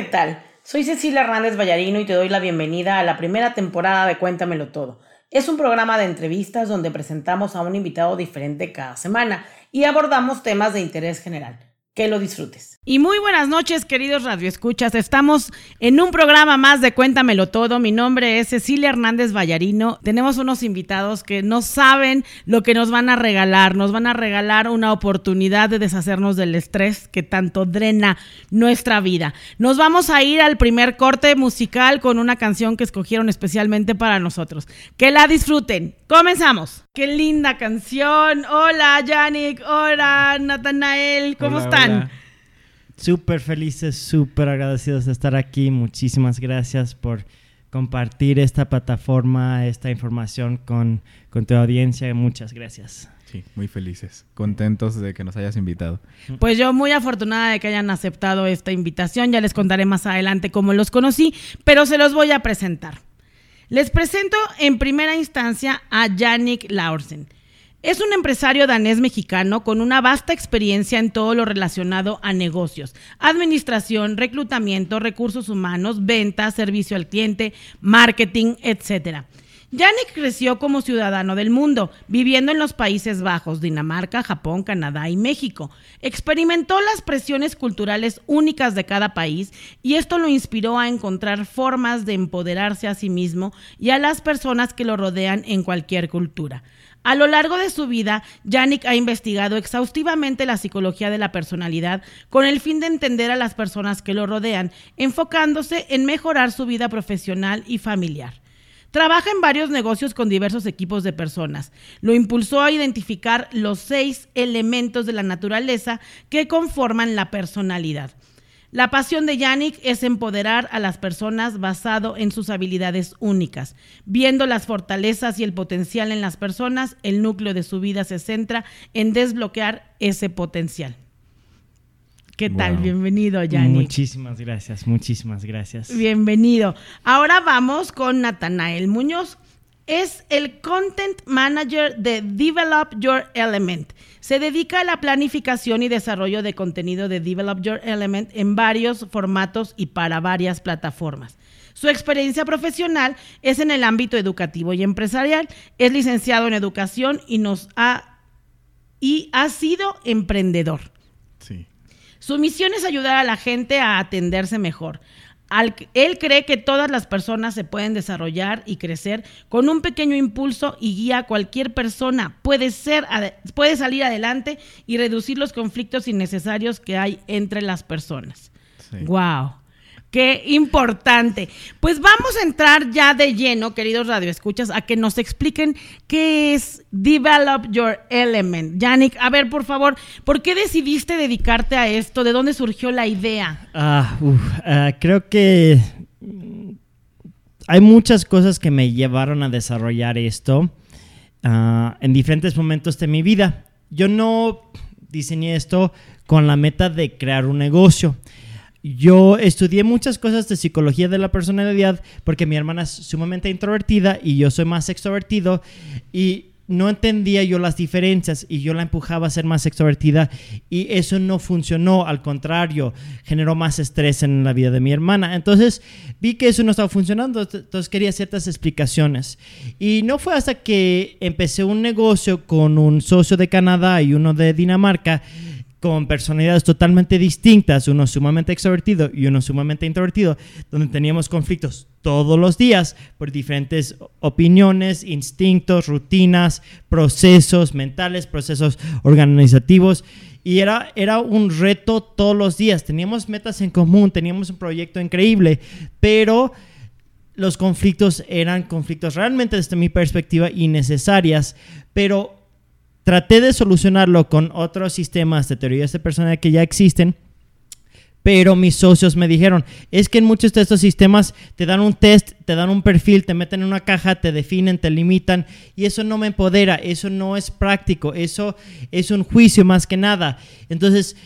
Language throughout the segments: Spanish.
¿qué tal? Soy Cecilia Hernández Vallarino y te doy la bienvenida a la primera temporada de Cuéntamelo Todo. Es un programa de entrevistas donde presentamos a un invitado diferente cada semana y abordamos temas de interés general. Que lo disfrutes. Y muy buenas noches, queridos radioescuchas. Estamos en un programa más de Cuéntamelo Todo. Mi nombre es Cecilia Hernández Vallarino. Tenemos unos invitados que no saben lo que nos van a regalar. Nos van a regalar una oportunidad de deshacernos del estrés que tanto drena nuestra vida. Nos vamos a ir al primer corte musical con una canción que escogieron especialmente para nosotros. Que la disfruten. Comenzamos. Qué linda canción. Hola, Yannick. Hola, Natanael. ¿Cómo están? Súper felices, súper agradecidos de estar aquí. Muchísimas gracias por compartir esta plataforma, esta información con, con tu audiencia. Muchas gracias. Sí, muy felices, contentos de que nos hayas invitado. Pues yo muy afortunada de que hayan aceptado esta invitación. Ya les contaré más adelante cómo los conocí, pero se los voy a presentar. Les presento en primera instancia a Yannick Laursen. Es un empresario danés mexicano con una vasta experiencia en todo lo relacionado a negocios, administración, reclutamiento, recursos humanos, ventas, servicio al cliente, marketing, etc. Yannick creció como ciudadano del mundo, viviendo en los Países Bajos, Dinamarca, Japón, Canadá y México. Experimentó las presiones culturales únicas de cada país y esto lo inspiró a encontrar formas de empoderarse a sí mismo y a las personas que lo rodean en cualquier cultura. A lo largo de su vida, Yannick ha investigado exhaustivamente la psicología de la personalidad con el fin de entender a las personas que lo rodean, enfocándose en mejorar su vida profesional y familiar. Trabaja en varios negocios con diversos equipos de personas. Lo impulsó a identificar los seis elementos de la naturaleza que conforman la personalidad. La pasión de Yannick es empoderar a las personas basado en sus habilidades únicas. Viendo las fortalezas y el potencial en las personas, el núcleo de su vida se centra en desbloquear ese potencial. ¿Qué tal? Bienvenido, Yannick. Muchísimas gracias, muchísimas gracias. Bienvenido. Ahora vamos con Natanael Muñoz. Es el Content Manager de Develop Your Element. Se dedica a la planificación y desarrollo de contenido de Develop Your Element en varios formatos y para varias plataformas. Su experiencia profesional es en el ámbito educativo y empresarial. Es licenciado en educación y nos ha y ha sido emprendedor. Sí. Su misión es ayudar a la gente a atenderse mejor. él cree que todas las personas se pueden desarrollar y crecer con un pequeño impulso y guía a cualquier persona. Puede, ser, puede salir adelante y reducir los conflictos innecesarios que hay entre las personas. Wow. Qué importante. Pues vamos a entrar ya de lleno, queridos radioescuchas, a que nos expliquen qué es Develop Your Element. Yannick, a ver, por favor, ¿por qué decidiste dedicarte a esto? ¿De dónde surgió la idea? Ah, ah creo que hay muchas cosas que me llevaron a desarrollar esto ah, en diferentes momentos de mi vida. Yo no diseñé esto con la meta de crear un negocio. Yo estudié muchas cosas de psicología de la personalidad porque mi hermana es sumamente introvertida y yo soy más extrovertido y no entendía yo las diferencias y yo la empujaba a ser más extrovertida y eso no funcionó, al contrario, generó más estrés en la vida de mi hermana. Entonces vi que eso no estaba funcionando, entonces quería ciertas explicaciones. Y no fue hasta que empecé un negocio con un socio de Canadá y uno de Dinamarca con personalidades totalmente distintas, uno sumamente extrovertido y uno sumamente introvertido, donde teníamos conflictos todos los días por diferentes opiniones, instintos, rutinas, procesos mentales, procesos organizativos. Y era, era un reto todos los días. Teníamos metas en común, teníamos un proyecto increíble, pero los conflictos eran conflictos realmente desde mi perspectiva innecesarias, pero Traté de solucionarlo con otros sistemas de teorías de personalidad que ya existen, pero mis socios me dijeron, es que en muchos de estos sistemas te dan un test, te dan un perfil, te meten en una caja, te definen, te limitan, y eso no me empodera, eso no es práctico, eso es un juicio más que nada. Entonces,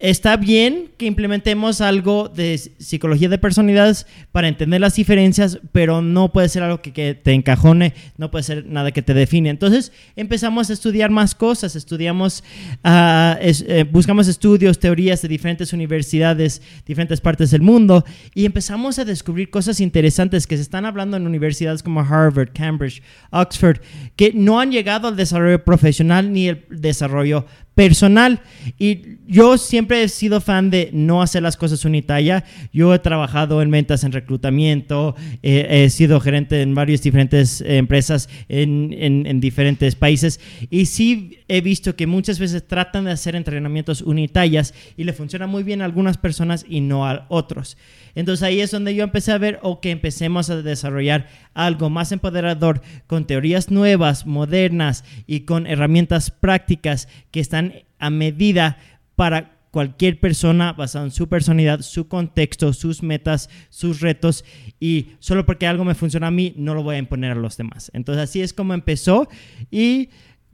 está bien que implementemos algo de psicología de personalidades para entender las diferencias, pero no puede ser algo que, te encajone, no puede ser nada que te define. Entonces empezamos a estudiar más cosas, estudiamos, uh, buscamos estudios, teorías de diferentes universidades, diferentes partes del mundo, y empezamos a descubrir cosas interesantes que se están hablando en universidades como Harvard, Cambridge, Oxford, que no han llegado al desarrollo profesional ni el desarrollo personal. Y yo siempre he sido fan de no hacer las cosas unitalla. Yo he trabajado en ventas, en reclutamiento, eh, he sido gerente en varias diferentes empresas en, en, en, diferentes países y sí he visto que muchas veces tratan de hacer entrenamientos unitallas y le funciona muy bien a algunas personas y no a otros. Entonces ahí es donde yo empecé a ver o que empecemos a desarrollar algo más empoderador con teorías nuevas, modernas y con herramientas prácticas que están a medida para cualquier persona basado en su personalidad, su contexto, sus metas, sus retos y solo porque algo me funciona a mí no lo voy a imponer a los demás. Entonces así es como empezó y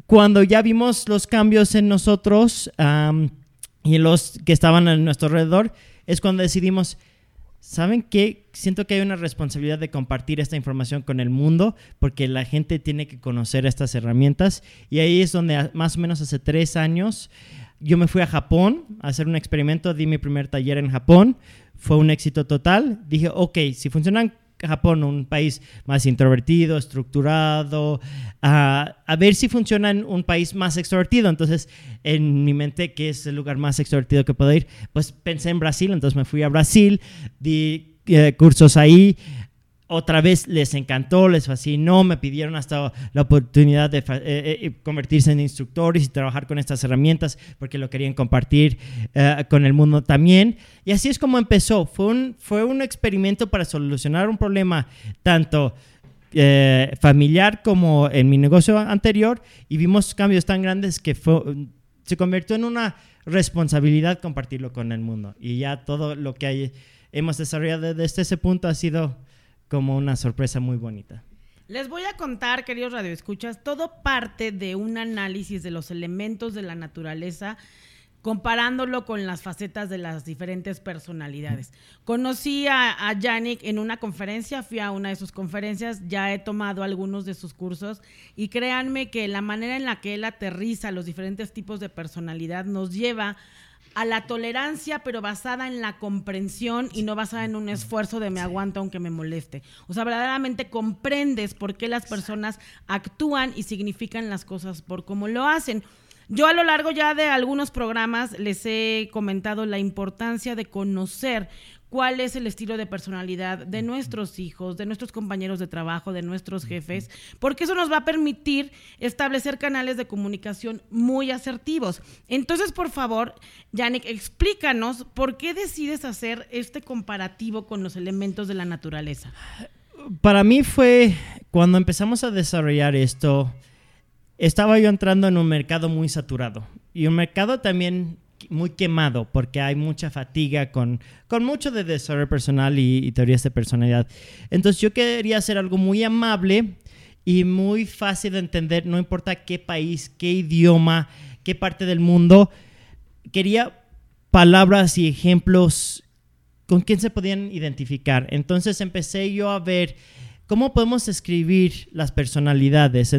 cuando ya vimos los cambios en nosotros um, y en los que estaban a nuestro alrededor, es cuando decidimos, ¿saben qué? Siento que hay una responsabilidad de compartir esta información con el mundo porque la gente tiene que conocer estas herramientas y ahí es donde más o menos hace tres años yo me fui a Japón a hacer un experimento, di mi primer taller en Japón, fue un éxito total, dije, ok, si funcionan Japón, un país más introvertido, estructurado, a, ver si funciona en un país más extrovertido. Entonces, en mi mente, ¿qué es el lugar más extrovertido que puedo ir? Pues pensé en Brasil, entonces me fui a Brasil, di eh, cursos ahí, otra vez les encantó, les fascinó, me pidieron hasta la oportunidad de eh, eh, convertirse en instructores y trabajar con estas herramientas porque lo querían compartir eh, con el mundo también. Y así es como empezó. Fue un, fue un experimento para solucionar un problema tanto eh, familiar como en mi negocio anterior y vimos cambios tan grandes que se convirtió en una responsabilidad compartirlo con el mundo. Y ya todo lo que hay, hemos desarrollado desde ese punto ha sido como una sorpresa muy bonita. Les voy a contar, queridos radioescuchas, todo parte de un análisis de los elementos de la naturaleza comparándolo con las facetas de las diferentes personalidades. Conocí a, Yannick en una conferencia, fui a una de sus conferencias, ya he tomado algunos de sus cursos y créanme que la manera en la que él aterriza los diferentes tipos de personalidad nos lleva a la tolerancia, pero basada en la comprensión y no basada en un esfuerzo de me aguanto aunque me moleste. O sea, verdaderamente comprendes por qué las personas actúan y significan las cosas por cómo lo hacen. Yo a lo largo ya de algunos programas les he comentado la importancia de conocer cuál es el estilo de personalidad de nuestros hijos, de nuestros compañeros de trabajo, de nuestros jefes, porque eso nos va a permitir establecer canales de comunicación muy asertivos. Entonces, por favor, Yannick, explícanos por qué decides hacer este comparativo con los elementos de la naturaleza. Para mí fue cuando empezamos a desarrollar esto, estaba yo entrando en un mercado muy saturado y un mercado también muy quemado porque hay mucha fatiga con, con mucho de desarrollo personal y, y, teorías de personalidad. Entonces yo quería hacer algo muy amable y muy fácil de entender, no importa qué país, qué idioma, qué parte del mundo. Quería palabras y ejemplos con quien se podían identificar. Entonces empecé yo a ver cómo podemos escribir las personalidades.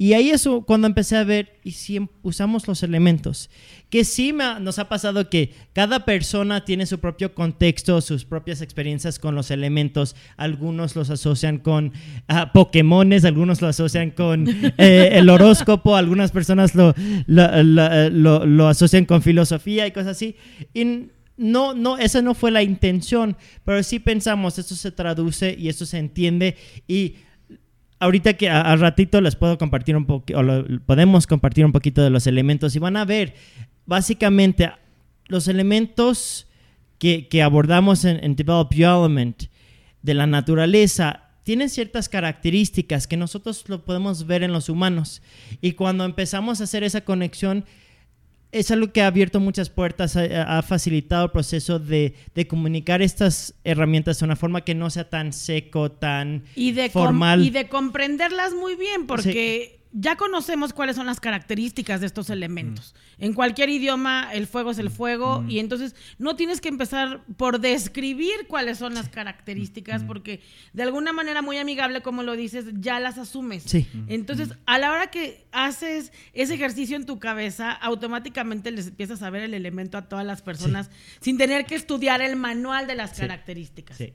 Y ahí es cuando empecé a ver, y si usamos los elementos, que sí me, nos ha pasado que cada persona tiene su propio contexto, sus propias experiencias con los elementos. Algunos los asocian con uh, Pokémones, algunos lo asocian con eh, el horóscopo, algunas personas lo, lo, lo, lo, asocian con filosofía y cosas así. Y no, no, esa no fue la intención, pero sí pensamos, esto se traduce y esto se entiende y ahorita que al ratito les puedo compartir un poco, o lo, podemos compartir un poquito de los elementos y van a ver, básicamente, los elementos que, que abordamos en, en Develop Your Element de la naturaleza tienen ciertas características que nosotros lo podemos ver en los humanos. Y cuando empezamos a hacer esa conexión, es algo que ha abierto muchas puertas, ha, ha facilitado el proceso de, de, comunicar estas herramientas de una forma que no sea tan seco, tan y de formal. y de comprenderlas muy bien, porque... Ya conocemos cuáles son las características de estos elementos. En cualquier idioma el fuego es el fuego y entonces no tienes que empezar por describir cuáles son las características porque de alguna manera muy amigable, como lo dices, ya las asumes. Sí. Entonces, a la hora que haces ese ejercicio en tu cabeza, automáticamente les empiezas a ver el elemento a todas las personas sin tener que estudiar el manual de las características. Sí,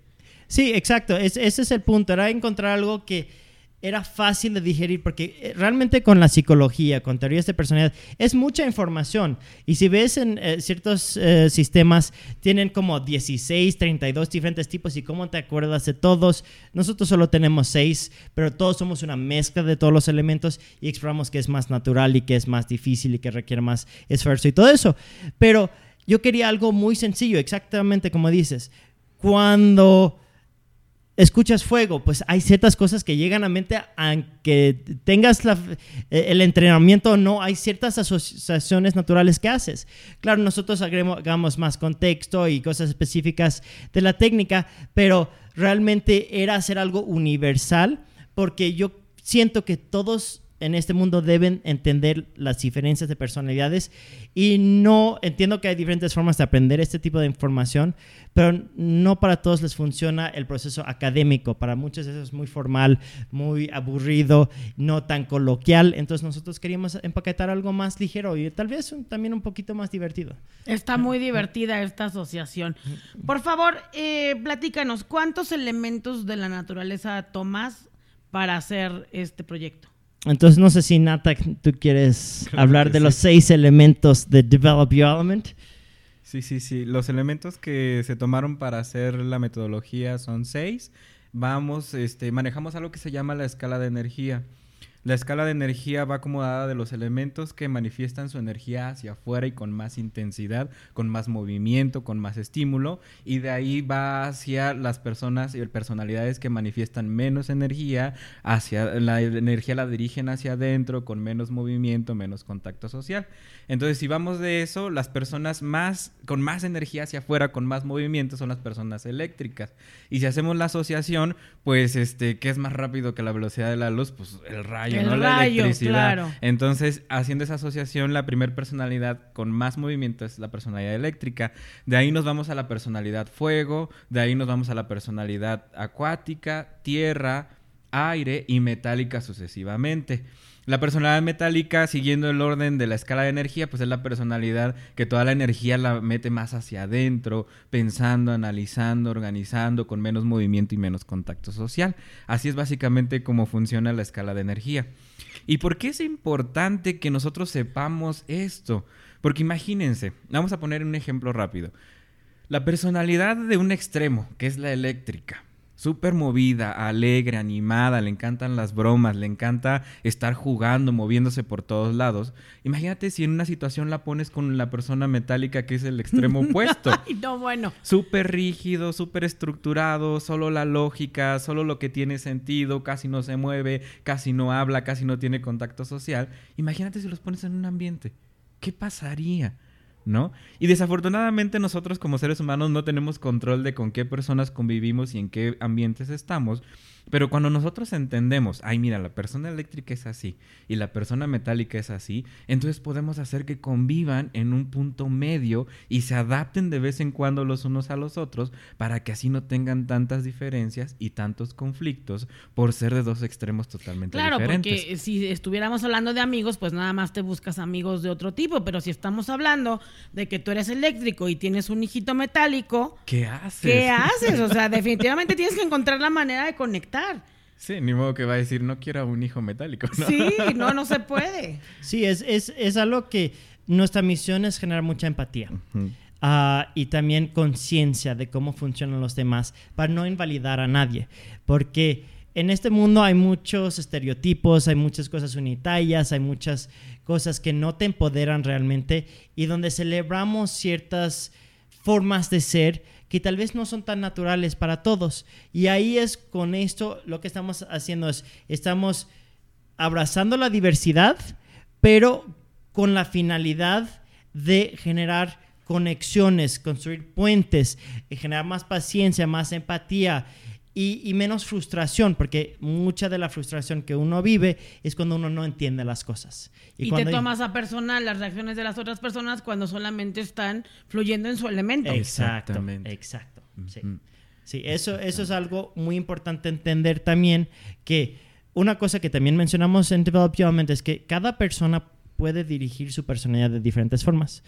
sí exacto. ese es el punto. Era encontrar algo que era fácil de digerir porque eh, realmente con la psicología, con teorías de personalidad, es mucha información. Y si ves en eh, ciertos eh, sistemas, tienen como 16, 32 diferentes tipos y cómo te acuerdas de todos. Nosotros solo tenemos 6, pero todos somos una mezcla de todos los elementos y exploramos que es más natural y que es más difícil y que requiere más esfuerzo y todo eso. Pero yo quería algo muy sencillo, exactamente como dices. Cuando escuchas fuego, pues hay ciertas cosas que llegan a mente, aunque tengas eh, el entrenamiento o no, hay ciertas asociaciones naturales que haces. Claro, nosotros agregamos más contexto y cosas específicas de la técnica, pero realmente era hacer algo universal, porque yo siento que todos en este mundo deben entender las diferencias de personalidades y no entiendo que hay diferentes formas de aprender este tipo de información, pero no para todos les funciona el proceso académico. Para muchos eso es muy formal, muy aburrido, no tan coloquial. Entonces nosotros queríamos empaquetar algo más ligero y tal vez también un poquito más divertido. Está muy divertida esta asociación. Por favor, eh, platícanos, ¿cuántos elementos de la naturaleza tomas para hacer este proyecto? Entonces, no sé si Nata, tú quieres hablar de los seis elementos de Develop Your Element. Sí, sí, sí. Los elementos que se tomaron para hacer la metodología son seis. Vamos, este, manejamos algo que se llama la escala de energía. La escala de energía va acomodada de los elementos que manifiestan su energía hacia afuera y con más intensidad, con más movimiento, con más estímulo, y de ahí va hacia las personas y personalidades que manifiestan menos energía, hacia la energía la dirigen hacia adentro, con menos movimiento, menos contacto social. Entonces, si vamos de eso, las personas más con más energía hacia afuera, con más movimiento, son las personas eléctricas. Y si hacemos la asociación, pues este, ¿qué es más rápido que la velocidad de la luz? Pues el rayo el rayo, Claro. Entonces, haciendo esa asociación, la primer personalidad con más movimiento es la personalidad eléctrica. De ahí nos vamos a la personalidad fuego, de ahí nos vamos a la personalidad acuática, tierra, aire y metálica sucesivamente. La personalidad metálica, siguiendo el orden de la escala de energía, pues es la personalidad que toda la energía la mete más hacia adentro, pensando, analizando, organizando, con menos movimiento y menos contacto social. Así es básicamente cómo funciona la escala de energía. ¿Y por qué es importante que nosotros sepamos esto? Porque imagínense, vamos a poner un ejemplo rápido. La personalidad de un extremo, que es la eléctrica, súper movida, alegre, animada, le encantan las bromas, le encanta estar jugando, moviéndose por todos lados. Imagínate si en una situación la pones con la persona metálica que es el extremo opuesto. Ay, no, bueno. Súper rígido, súper estructurado, solo la lógica, solo lo que tiene sentido, casi no se mueve, casi no habla, casi no tiene contacto social. Imagínate si los pones en un ambiente. ¿Qué pasaría? ¿No? Y desafortunadamente nosotros como seres humanos no tenemos control de con qué personas convivimos y en qué ambientes estamos. Pero cuando nosotros entendemos, ay, mira, la persona eléctrica es así y la persona metálica es así, entonces podemos hacer que convivan en un punto medio y se adapten de vez en cuando los unos a los otros para que así no tengan tantas diferencias y tantos conflictos por ser de dos extremos totalmente diferentes. Claro, porque si estuviéramos hablando de amigos, pues nada más te buscas amigos de otro tipo, pero si estamos hablando de que tú eres eléctrico y tienes un hijito metálico, ¿qué haces? ¿Qué haces? O sea, definitivamente tienes que encontrar la manera de conectar Sí, ni modo que va a decir, no quiero un hijo metálico. Sí, no, no se puede. Sí, es, es, algo que nuestra misión es generar mucha empatía. Ah, y también conciencia de cómo funcionan los demás para no invalidar a nadie. Porque en este mundo hay muchos estereotipos, hay muchas cosas unitarias, hay muchas cosas que no te empoderan realmente y donde celebramos ciertas formas de ser que tal vez no son tan naturales para todos. Y ahí es con esto lo que estamos haciendo es, estamos abrazando la diversidad, pero con la finalidad de generar conexiones, construir puentes, generar más paciencia, más empatía y, y menos frustración, porque mucha de la frustración que uno vive es cuando uno no entiende las cosas. Y, te cuando- tomas a personal las reacciones de las otras personas cuando solamente están fluyendo en su elemento. Exacto, Exactamente. exacto. Sí. Sí, eso, eso es algo muy importante entender también, que una cosa que también mencionamos en Develop Your Element es que cada persona puede dirigir su personalidad de diferentes formas.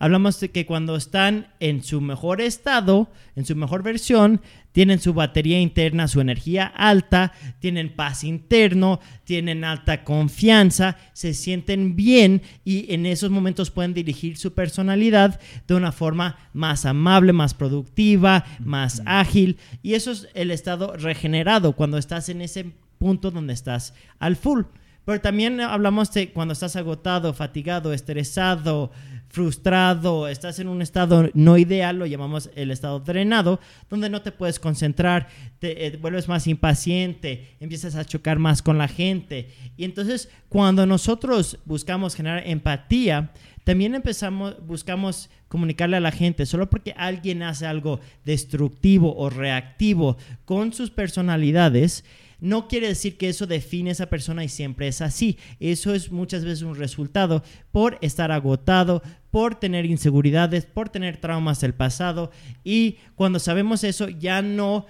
Hablamos de que cuando están en su mejor estado, en su mejor versión, tienen su batería interna, su energía alta, tienen paz interno, tienen alta confianza, se sienten bien y en esos momentos pueden dirigir su personalidad de una forma más amable, más productiva, más ágil. Y eso es el estado regenerado cuando estás en ese punto donde estás al full. Pero también hablamos de cuando estás agotado, fatigado, estresado, frustrado, estás en un estado no ideal, lo llamamos el estado drenado, donde no te puedes concentrar, te eh, vuelves más impaciente, empiezas a chocar más con la gente. Y entonces cuando nosotros buscamos generar empatía, también empezamos, buscamos comunicarle a la gente, solo porque alguien hace algo destructivo o reactivo con sus personalidades, no quiere decir que eso define a esa persona y siempre es así. Eso es muchas veces un resultado por estar agotado, por tener inseguridades, por tener traumas del pasado. Y cuando sabemos eso, ya no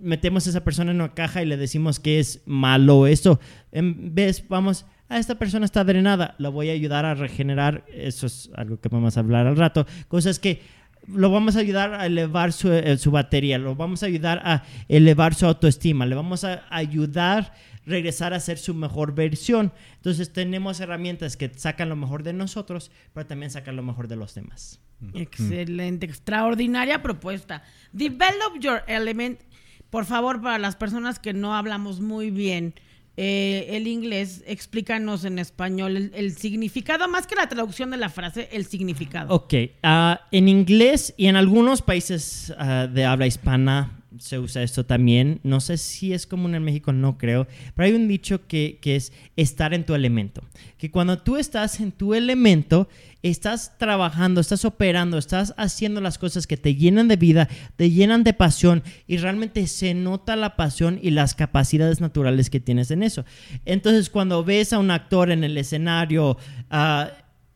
metemos a esa persona en una caja y le decimos que es malo eso. En vez, vamos, a esta persona está drenada, la voy a ayudar a regenerar. Eso es algo que vamos a hablar al rato. Cosas que lo vamos a ayudar a elevar su, eh, su batería, lo vamos a ayudar a elevar su autoestima, le vamos a ayudar regresar a ser su mejor versión. Entonces tenemos herramientas que sacan lo mejor de nosotros, pero también sacan lo mejor de los demás. Excelente, extraordinaria propuesta. Develop your element. Por favor, para las personas que no hablamos muy bien eh, el inglés, explícanos en español el, el significado, más que la traducción de la frase, el significado. Ok, ah, en inglés y en algunos países ah, de habla hispana se usa esto también. No sé si es común en México, no creo. Pero hay un dicho que, que es estar en tu elemento. Que cuando tú estás en tu elemento, estás trabajando, estás operando, estás haciendo las cosas que te llenan de vida, te llenan de pasión y realmente se nota la pasión y las capacidades naturales que tienes en eso. Entonces, cuando ves a un actor en el escenario, ah,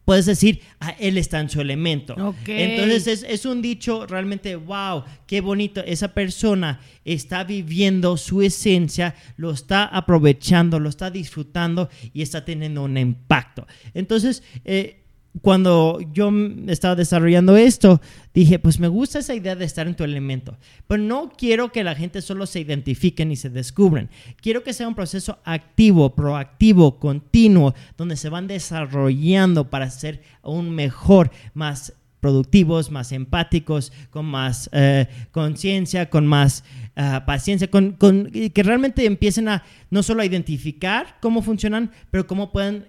puedes decir, ah, él está en su elemento. Ok. Entonces es, es un dicho realmente, wow, qué bonito. Esa persona está viviendo su esencia, lo está aprovechando, lo está disfrutando y está teniendo un impacto. Entonces, eh, cuando yo estaba desarrollando esto, dije, pues me gusta esa idea de estar en tu elemento, pero no quiero que la gente solo se identifiquen y se descubran. Quiero que sea un proceso activo, proactivo, continuo, donde se van desarrollando para ser aún mejor, más productivos, más empáticos, con más eh, conciencia, con más ah, paciencia, con, con- que realmente empiecen a no solo a identificar cómo funcionan, pero cómo pueden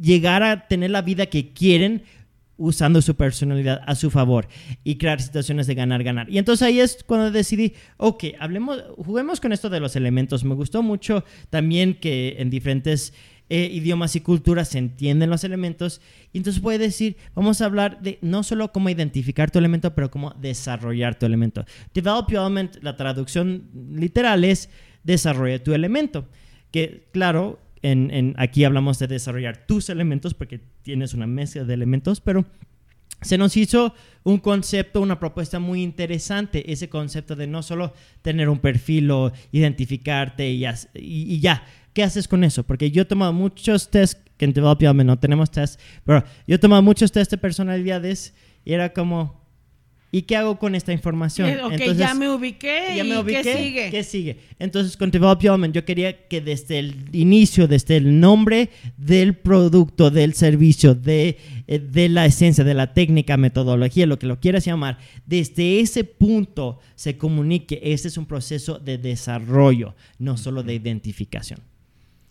llegar a tener la vida que quieren usando su personalidad a su favor y crear situaciones de ganar, ganar. Y entonces ahí es cuando decidí, ok, hablemos, juguemos con esto de los elementos. Me gustó mucho también que en diferentes eh, idiomas y culturas se entienden los elementos. Y entonces a decir, vamos a hablar de no solo cómo identificar tu elemento, pero cómo desarrollar tu elemento. Develop your element, la traducción literal es desarrolla tu elemento. Que claro, en, en- aquí hablamos de desarrollar tus elementos porque tienes una mezcla de elementos, pero se nos hizo un concepto, una propuesta muy interesante, ese concepto de no solo tener un perfil o identificarte y, as- y- y ya. ¿Qué haces con eso? Porque yo he tomado muchos tests, que en Develop Your Element no tenemos tests, pero yo he tomado muchos tests de personalidades y era como, ¿y qué hago con esta información? Eh, ok, Entonces, ya me ubiqué. ya ¿y me ubiqué. ¿Qué sigue? ¿Qué sigue? Entonces, con Develop Your Element, yo quería que desde el inicio, desde el nombre del producto, del servicio, de, eh, de la esencia, de la técnica, metodología, lo que lo quieras llamar, desde ese punto se comunique. Este es un proceso de desarrollo, no solo de identificación.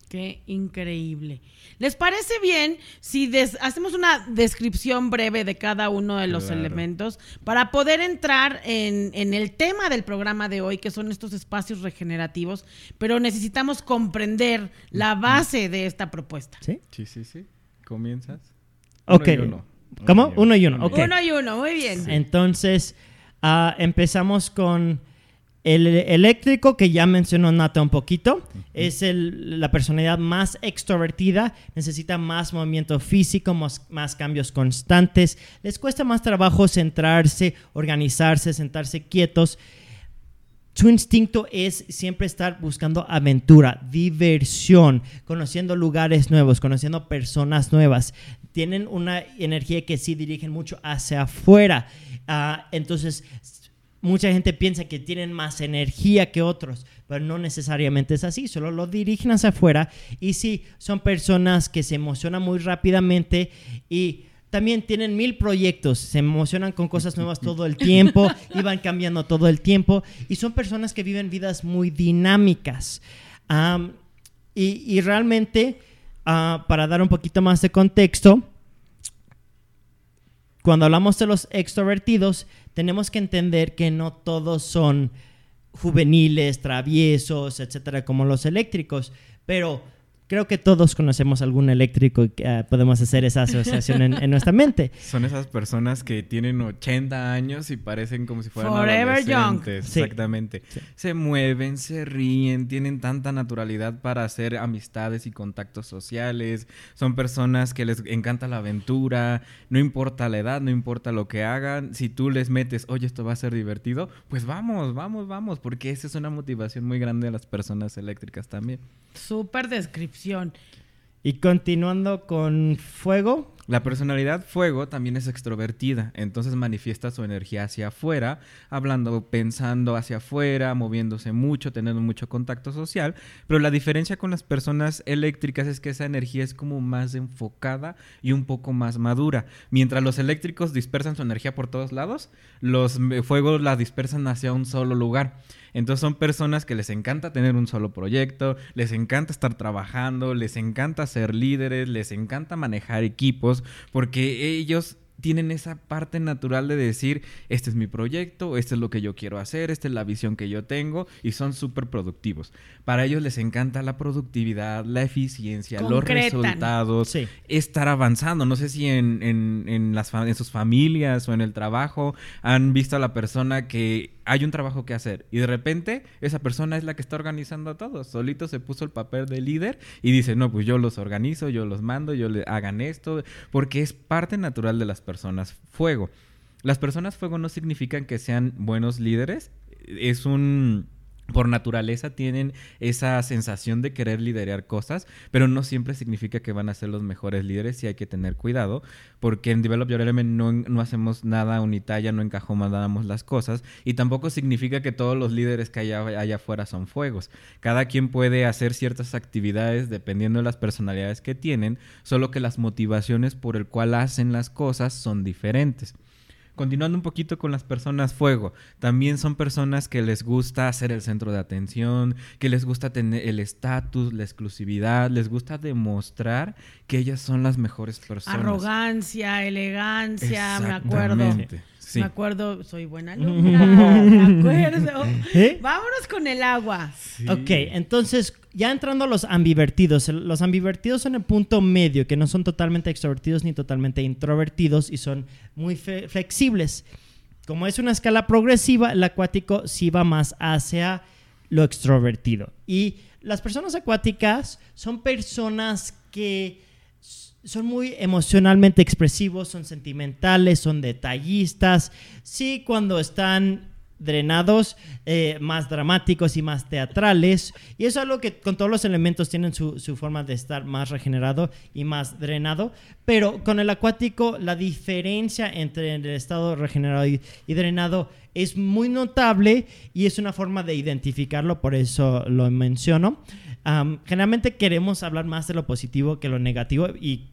Qué increíble. ¿Les parece bien si des- hacemos una descripción breve de cada uno de los Claro. elementos para poder entrar en, en el tema del programa de hoy, que son estos espacios regenerativos, pero necesitamos comprender la base de esta propuesta? ¿Sí? Sí, sí, sí. ¿Comienzas? Ok. Uno y uno. ¿Cómo? Uno y uno. Uno y uno, muy bien. Entonces, ah, empezamos con El eléctrico, que ya mencionó Nata un poquito, es la personalidad más extrovertida, necesita más movimiento físico, más, más cambios constantes, les cuesta más trabajo centrarse, organizarse, sentarse quietos. Su instinto es siempre estar buscando aventura, diversión, conociendo lugares nuevos, conociendo personas nuevas. Tienen una energía que sí dirigen mucho hacia afuera. Ah, entonces, mucha gente piensa que tienen más energía que otros, pero no necesariamente es así, solo lo dirigen hacia afuera. Y sí, son personas que se emocionan muy rápidamente y también tienen mil proyectos, se emocionan con cosas nuevas todo el tiempo y van cambiando todo el tiempo. Y son personas que viven vidas muy dinámicas. Y, y realmente, ah, para dar un poquito más de contexto, cuando hablamos de los extrovertidos, tenemos que entender que no todos son juveniles, traviesos, etcétera, como los eléctricos, pero creo que todos conocemos algún eléctrico y que, ah, podemos hacer esa asociación en, en nuestra mente. Son esas personas que tienen 80 años y parecen como si fueran Forever young. adolescentes. Sí. Exactamente. Se mueven, se ríen, tienen tanta naturalidad para hacer amistades y contactos sociales. Son personas que les encanta la aventura. No importa la edad, no importa lo que hagan. Si tú les metes, oye, esto va a ser divertido, pues vamos, vamos, vamos. Porque esa es una motivación muy grande de las personas eléctricas también. Súper descripción. Y continuando con fuego, La personalidad fuego también es extrovertida, entonces manifiesta su energía hacia afuera, hablando, pensando hacia afuera, moviéndose mucho, teniendo mucho contacto social, pero la diferencia con las personas eléctricas es que esa energía es como más enfocada y un poco más madura. Mientras los eléctricos dispersan su energía por todos lados, los eh, fuegos la dispersan hacia un solo lugar. Entonces son personas que les encanta tener un solo proyecto, les encanta estar trabajando, les encanta ser líderes, les encanta manejar equipos, porque ellos tienen esa parte natural de decir, este es mi proyecto, este es lo que yo quiero hacer, esta es la visión que yo tengo, y son súper productivos. Para ellos les encanta la productividad, la eficiencia, los Concretan. resultados, Sí. estar avanzando. No sé si en, en- en las, en sus familias o en el trabajo han visto a la persona que hay un trabajo que hacer y de repente esa persona es la que está organizando a todos. Solito se puso el papel de líder y dice, no, pues yo los organizo, yo los mando, yo le hagan esto, porque es parte natural de las personas fuego. Las personas fuego no significan que sean buenos líderes, es un... Por naturaleza tienen esa sensación de querer liderar cosas, pero no siempre significa que van a ser los mejores líderes y hay que tener cuidado, porque en Develop Your Element no, no hacemos nada unitaria, no encajamos las cosas, y tampoco significa que todos los líderes que hay allá, allá afuera son fuegos. Cada quien puede hacer ciertas actividades dependiendo de las personalidades que tienen, solo que las motivaciones por el cual hacen las cosas son diferentes. Continuando un poquito con las personas fuego, también son personas que les gusta ser el centro de atención, que les gusta tener el estatus, la exclusividad, les gusta demostrar que ellas son las mejores personas. Arrogancia, elegancia, me acuerdo. Sí. Me acuerdo, soy buena alumna, me acuerdo. ¿Eh? Vámonos con el agua. Sí. Ok, entonces ya entrando a los ambivertidos, los ambivertidos son el punto medio, que no son totalmente extrovertidos ni totalmente introvertidos y son muy flexibles. Como es una escala progresiva, el acuático sí va más hacia lo extrovertido. Y las personas acuáticas son personas que son muy emocionalmente expresivos, son sentimentales, son detallistas. Sí, cuando están drenados, eh, más dramáticos y más teatrales. Y eso es algo que con todos los elementos tienen su, su forma de estar más regenerado y más drenado. Pero con el acuático, la diferencia entre el estado regenerado y, drenado es muy notable y es una forma de identificarlo, por eso lo menciono. Generalmente queremos hablar más de lo positivo que lo negativo y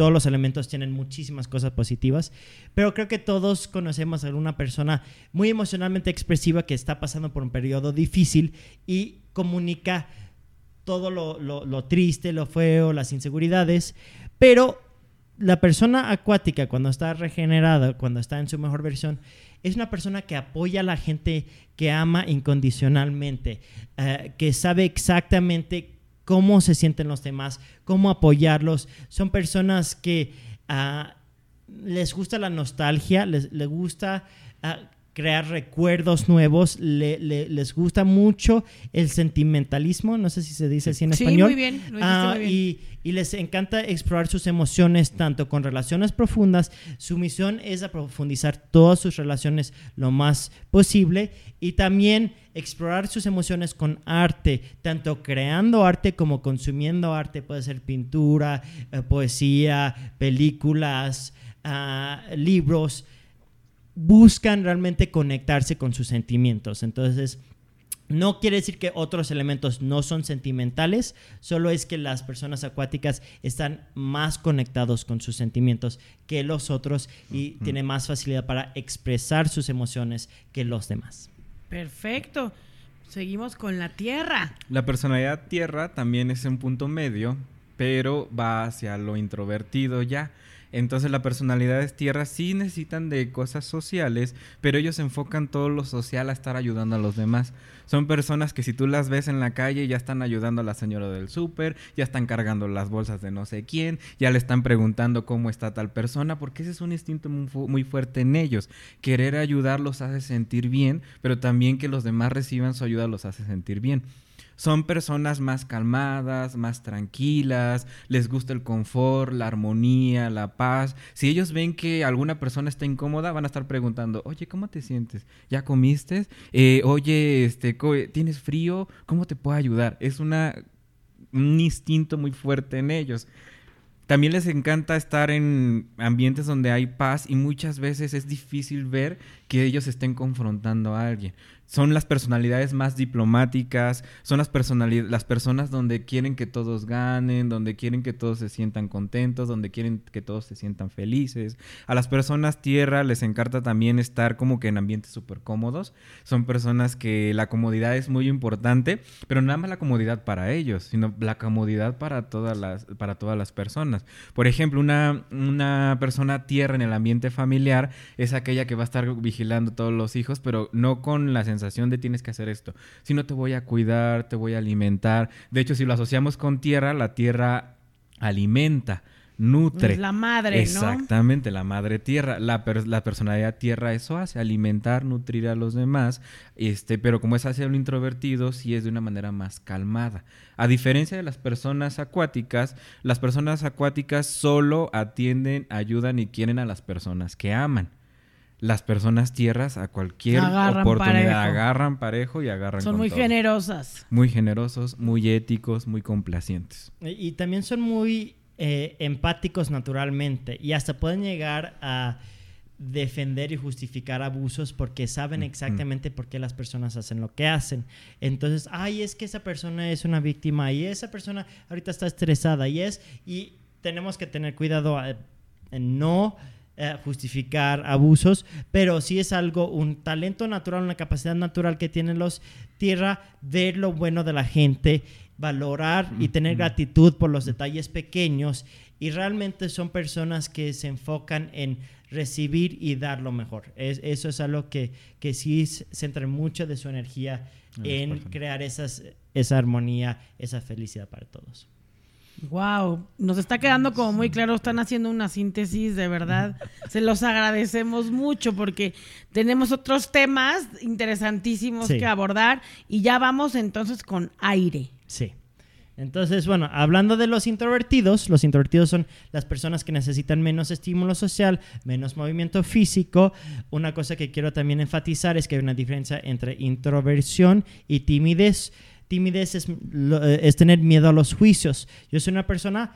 todos los elementos tienen muchísimas cosas positivas, pero creo que todos conocemos a alguna persona muy emocionalmente expresiva que está pasando por un periodo difícil y comunica todo lo, triste, lo feo, las inseguridades, pero la persona acuática cuando está regenerada, cuando está en su mejor versión, es una persona que apoya a la gente que ama incondicionalmente, eh, que sabe exactamente cómo se sienten los demás, cómo apoyarlos. Son personas que ah, les gusta la nostalgia, les, les gusta ah, crear recuerdos nuevos, le- le- les gusta mucho el sentimentalismo, no sé si se dice así en Sí, español. muy bien, lo dijiste Ah, muy bien. Y, y les encanta explorar sus emociones tanto con relaciones profundas. Su misión es a profundizar todas sus relaciones lo más posible y también explorar sus emociones con arte, tanto creando arte como consumiendo arte. Puede ser pintura, eh, poesía, películas, ah, libros buscan realmente conectarse con sus sentimientos. Entonces, no quiere decir que otros elementos no son sentimentales, solo es que las personas acuáticas están más conectados con sus sentimientos que los otros y tienen más facilidad para expresar sus emociones que los demás. Perfecto. Seguimos con la tierra. La personalidad tierra también es un punto medio, pero va hacia lo introvertido ya. Entonces la personalidad es tierra sí necesitan de cosas sociales, pero ellos enfocan todo lo social a estar ayudando a los demás. Son personas que si tú las ves en la calle ya están ayudando a la señora del súper, ya están cargando las bolsas de no sé quién, ya le están preguntando cómo está tal persona, porque ese es un instinto muy, muy fuerte en ellos. Querer ayudar los hace sentir bien, pero también que los demás reciban su ayuda los hace sentir bien son personas más calmadas, más tranquilas, les gusta el confort, la armonía, la paz. Si ellos ven que alguna persona está incómoda, van a estar preguntando, oye, ¿cómo te sientes? ¿Ya comiste? Eh, oye, este, ¿tienes frío? ¿Cómo te puedo ayudar? Es una, un instinto muy fuerte en ellos. También les encanta estar en ambientes donde hay paz y muchas veces es difícil ver que ellos estén confrontando a alguien. Son las personalidades más diplomáticas, son las, las personas donde quieren que todos ganen, donde quieren que todos se sientan contentos, donde quieren que todos se sientan felices. A las personas tierra les encanta también estar como que en ambientes súper cómodos. Son personas que la comodidad es muy importante, pero nada más la comodidad para ellos, sino la comodidad para todas las, para todas las personas. Por ejemplo, una, una persona tierra en el ambiente familiar es aquella que va a estar vigilando todos los hijos, pero no con la sensación de tienes que hacer esto, sino te voy a cuidar, te voy a alimentar. De hecho, si lo asociamos con tierra, la tierra alimenta, nutre. Es la madre, ¿no? Exactamente, la madre tierra. La, per- la personalidad tierra eso hace, alimentar, nutrir a los demás. Este, pero como es hacia lo introvertido, sí es de una manera más calmada. A diferencia de las personas acuáticas, las personas acuáticas solo atienden, ayudan y quieren a las personas que aman. Las personas tierras a cualquier Agarran oportunidad parejo. agarran parejo y agarran Son con muy todo. generosas. Muy generosos, muy éticos, muy complacientes. Y y también son muy eh, empáticos naturalmente y hasta pueden llegar a defender y justificar abusos porque saben exactamente por qué las personas hacen lo que hacen. Entonces, ay, es que esa persona es una víctima y esa persona ahorita está estresada y es y tenemos que tener cuidado eh, en no eh, justificar abusos, pero sí es algo, un talento natural, una capacidad natural que tienen los tierra, ver lo bueno de la gente, valorar y tener gratitud por los detalles pequeños y realmente son personas que se enfocan en recibir y dar lo mejor. Es- eso es algo que, que sí centra mucho de su energía En crear esas, esa armonía, esa felicidad para todos. Wow, nos está quedando como muy claro, están haciendo una síntesis, de verdad. Se los agradecemos mucho porque tenemos otros temas interesantísimos Sí. que abordar y ya vamos entonces con aire. Sí. Entonces, bueno, hablando de los introvertidos, los introvertidos son las personas que necesitan menos estímulo social, menos movimiento físico. Una cosa que quiero también enfatizar es que hay una diferencia entre introversión y timidez. Timidez eh, es tener miedo a los juicios. Yo soy una persona,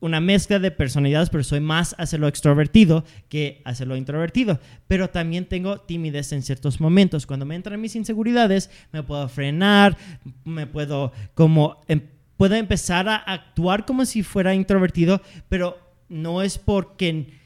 una mezcla de personalidades, pero soy más hacia lo extrovertido que hacia lo introvertido. Pero también tengo timidez en ciertos momentos. Cuando me entran mis inseguridades, me puedo frenar, me puedo como em- puedo empezar a actuar como si fuera introvertido, pero no es porque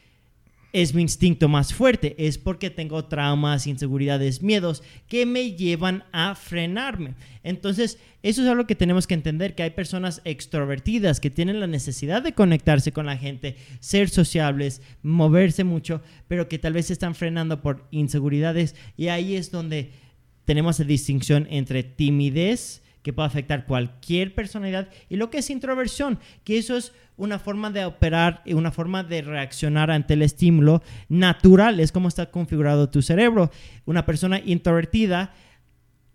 es mi instinto más fuerte, es porque tengo traumas, inseguridades, miedos que me llevan a frenarme. Entonces, eso es algo que tenemos que entender, que hay personas extrovertidas que tienen la necesidad de conectarse con la gente, ser sociables, moverse mucho, pero que tal vez se están frenando por inseguridades y ahí es donde tenemos la distinción entre timidez que puede afectar cualquier personalidad y lo que es introversión, que eso es una forma de operar y una forma de reaccionar ante el estímulo natural, es como está configurado tu cerebro. Una persona introvertida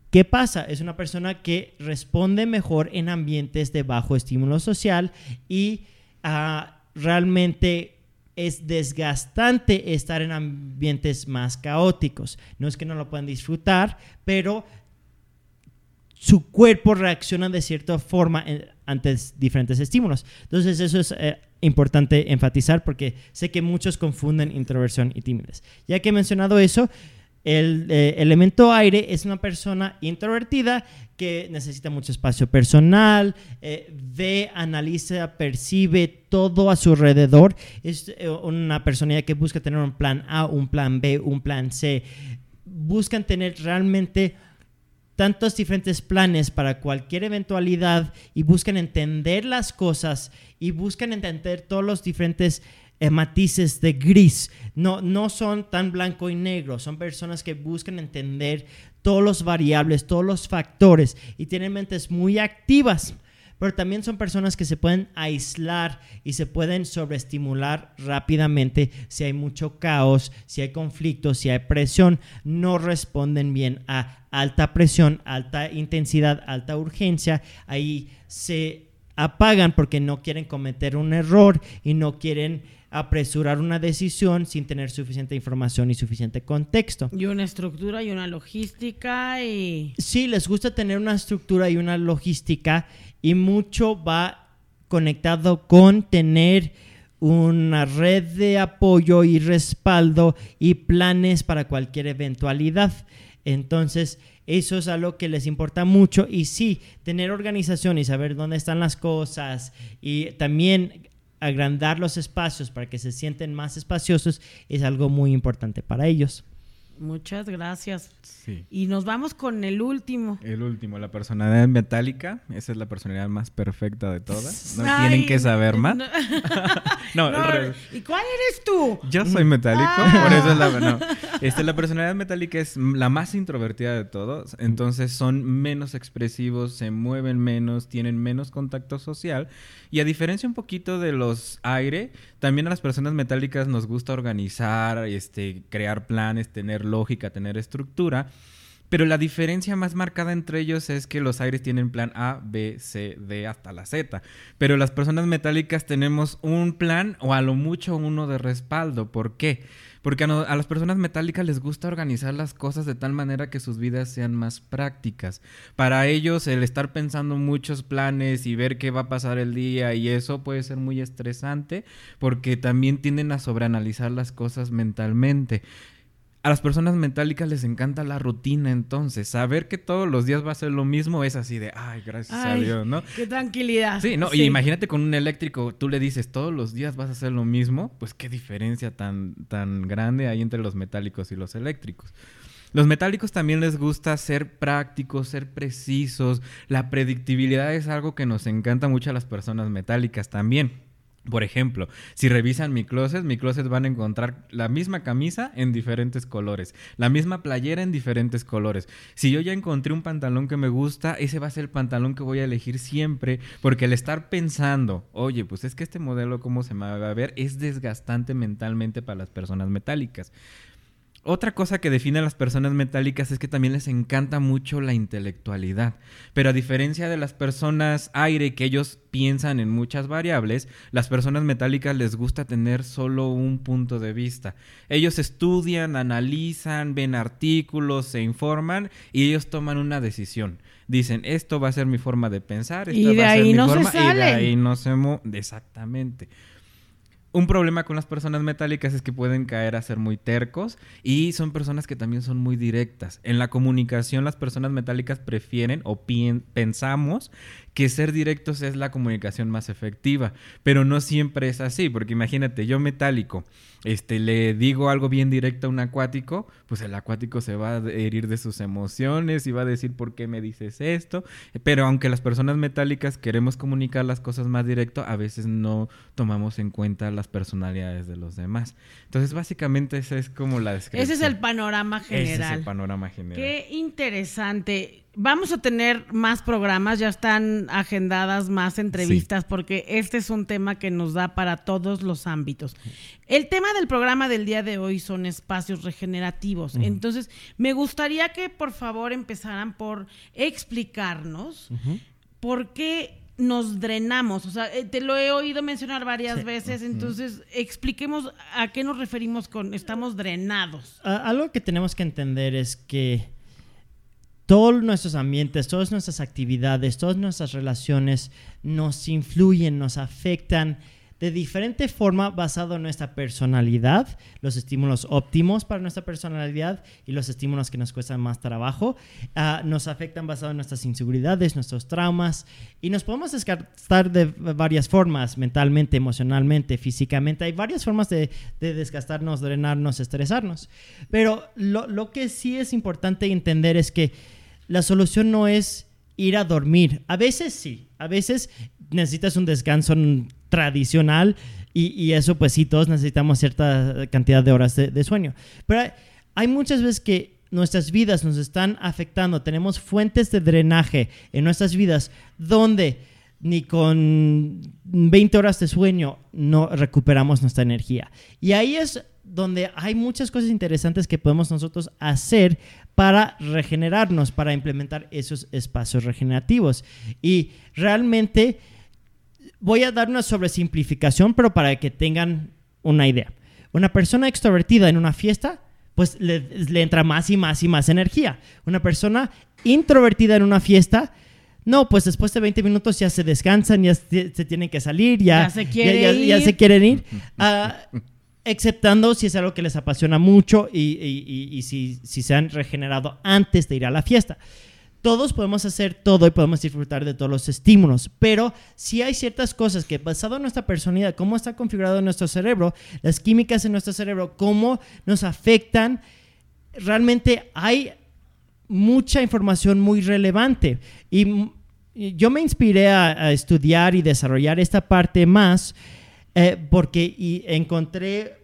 ¿Qué pasa? Es una persona que responde mejor en ambientes de bajo estímulo social y ah, realmente es desgastante estar en ambientes más caóticos. No es que no lo puedan disfrutar, pero su cuerpo reacciona de cierta forma ante diferentes estímulos. Entonces eso es eh, importante enfatizar porque sé que muchos confunden introversión y timidez. Ya que he mencionado eso, el eh, elemento aire es una persona introvertida que necesita mucho espacio personal, eh, ve, analiza, percibe todo a su alrededor. Es eh, una personalidad que busca tener un plan A, un plan B, un plan C. Buscan tener realmente tantos diferentes planes para cualquier eventualidad y buscan entender las cosas y buscan entender todos los diferentes eh, matices de gris. No, no son tan blanco y negro, son personas que buscan entender todos los variables, todos los factores y tienen mentes muy activas. Pero también son personas que se pueden aislar y se pueden sobreestimular rápidamente si hay mucho caos, si hay conflicto, si hay presión. No responden bien a alta presión, alta intensidad, alta urgencia. Ahí se apagan porque no quieren cometer un error y no quieren apresurar una decisión sin tener suficiente información y suficiente contexto. Y una estructura y una logística y... Sí, les gusta tener una estructura y una logística y mucho va conectado con tener una red de apoyo y respaldo y planes para cualquier eventualidad. Entonces, eso es algo que les importa mucho y sí, tener organización y saber dónde están las cosas y también agrandar los espacios para que se sienten más espaciosos es algo muy importante para ellos. Muchas gracias. Y nos vamos con el último. El último, la personalidad metálica. Esa es la personalidad más perfecta de todas. No tienen que saber más. No, ¿Y cuál eres tú? Yo soy metálico, ah. por eso es la... Este, la personalidad metálica es la más introvertida de todos. Entonces son menos expresivos, se mueven menos, tienen menos contacto social. Y a diferencia un poquito de los aire, también a las personas metálicas nos gusta organizar, este, crear planes, tener lógica, tener estructura. Pero la diferencia más marcada entre ellos es que los aires tienen plan A, B, C, D hasta la Z. Pero las personas metálicas tenemos un plan o a lo mucho uno de respaldo. ¿Por qué? Porque a, las personas metálicas les gusta organizar las cosas de tal manera que sus vidas sean más prácticas. Para ellos el estar pensando muchos planes y ver qué va a pasar el día y eso puede ser muy estresante porque también tienden a sobreanalizar las cosas mentalmente. A las personas metálicas les encanta la rutina, entonces saber que todos los días va a ser lo mismo es así de, ay, gracias a Dios, ¿no? Qué tranquilidad. Sí, no, y imagínate con un eléctrico, tú le dices todos los días vas a hacer lo mismo, pues qué diferencia tan, tan grande hay entre los metálicos y los eléctricos. Los metálicos también les gusta ser prácticos, ser precisos. La predictibilidad es algo que nos encanta mucho a las personas metálicas también. Por ejemplo, si revisan mi closet, mi closet van a encontrar la misma camisa en diferentes colores, la misma playera en diferentes colores. Si yo ya encontré un pantalón que me gusta, ese va a ser el pantalón que voy a elegir siempre, porque el estar pensando, oye, pues es que este modelo cómo se me va a ver, es desgastante mentalmente para las personas metálicas. Otra cosa que define a las personas metálicas es que también les encanta mucho la intelectualidad. Pero a diferencia de las personas aire, que ellos piensan en muchas variables, las personas metálicas les gusta tener solo un punto de vista. Ellos estudian, analizan, ven artículos, se informan y ellos toman una decisión. Dicen, esto va a ser mi forma de pensar, y de va a ser mi no forma, se y de ahí no se mo Exactamente. Un problema con las personas metálicas es que pueden caer a ser muy tercos y son personas que también son muy directas. En la comunicación las personas metálicas prefieren o pensamos que ser directos es la comunicación más efectiva, pero no siempre es así, porque imagínate, yo metálico, este, le digo algo bien directo a un acuático, pues el acuático se va a herir de sus emociones y va a decir por qué me dices esto, pero aunque las personas metálicas queremos comunicar las cosas más directo, a veces no tomamos en cuenta las personalidades de los demás. Entonces, básicamente esa es como la descripción. Ese es el panorama general. Ese es el panorama general. Qué interesante. Vamos a tener más programas, ya están agendadas más entrevistas porque este es un tema que nos da para todos los ámbitos. El tema del programa del día de hoy son espacios regenerativos. Entonces, me gustaría que por favor empezaran por explicarnos por qué nos drenamos. O sea, eh, te lo he oído mencionar varias veces, entonces expliquemos a qué nos referimos con estamos drenados. algo que tenemos que entender es que todos nuestros ambientes, todas nuestras actividades, todas nuestras relaciones nos influyen, nos afectan de diferente forma basado en nuestra personalidad, los estímulos óptimos para nuestra personalidad y los estímulos que nos cuestan más trabajo, ah, nos afectan basado en nuestras inseguridades, nuestros traumas y nos podemos desgastar de varias formas, mentalmente, emocionalmente, físicamente. Hay varias formas de, desgastarnos, drenarnos, estresarnos. Pero lo, lo que sí es importante entender es que la solución no es ir a dormir. A veces sí, a veces necesitas un descanso tradicional y, eso pues sí, todos necesitamos cierta cantidad de horas de, sueño. Pero hay, muchas veces que nuestras vidas nos están afectando, tenemos fuentes de drenaje en nuestras vidas donde ni con 20 horas de sueño no recuperamos nuestra energía. Y ahí es donde hay muchas cosas interesantes que podemos nosotros hacer para regenerarnos, para implementar esos espacios regenerativos. Y realmente voy a dar una sobresimplificación, pero para que tengan una idea. Una persona extrovertida en una fiesta, pues le, entra más y más y más energía. Una persona introvertida en una fiesta, no, pues después de 20 minutos ya se descansan, ya se, tienen que salir, ya, se, quieren ya, se quieren ir. Uh, exceptando si es algo que les apasiona mucho y, si, si se han regenerado antes de ir a la fiesta todos podemos hacer todo y podemos disfrutar de todos los estímulos, pero si hay ciertas cosas que basado en nuestra personalidad, cómo está configurado nuestro cerebro, las químicas en nuestro cerebro, cómo nos afectan, realmente hay mucha información muy relevante. Y, yo me inspiré a, estudiar y desarrollar esta parte más eh, porque encontré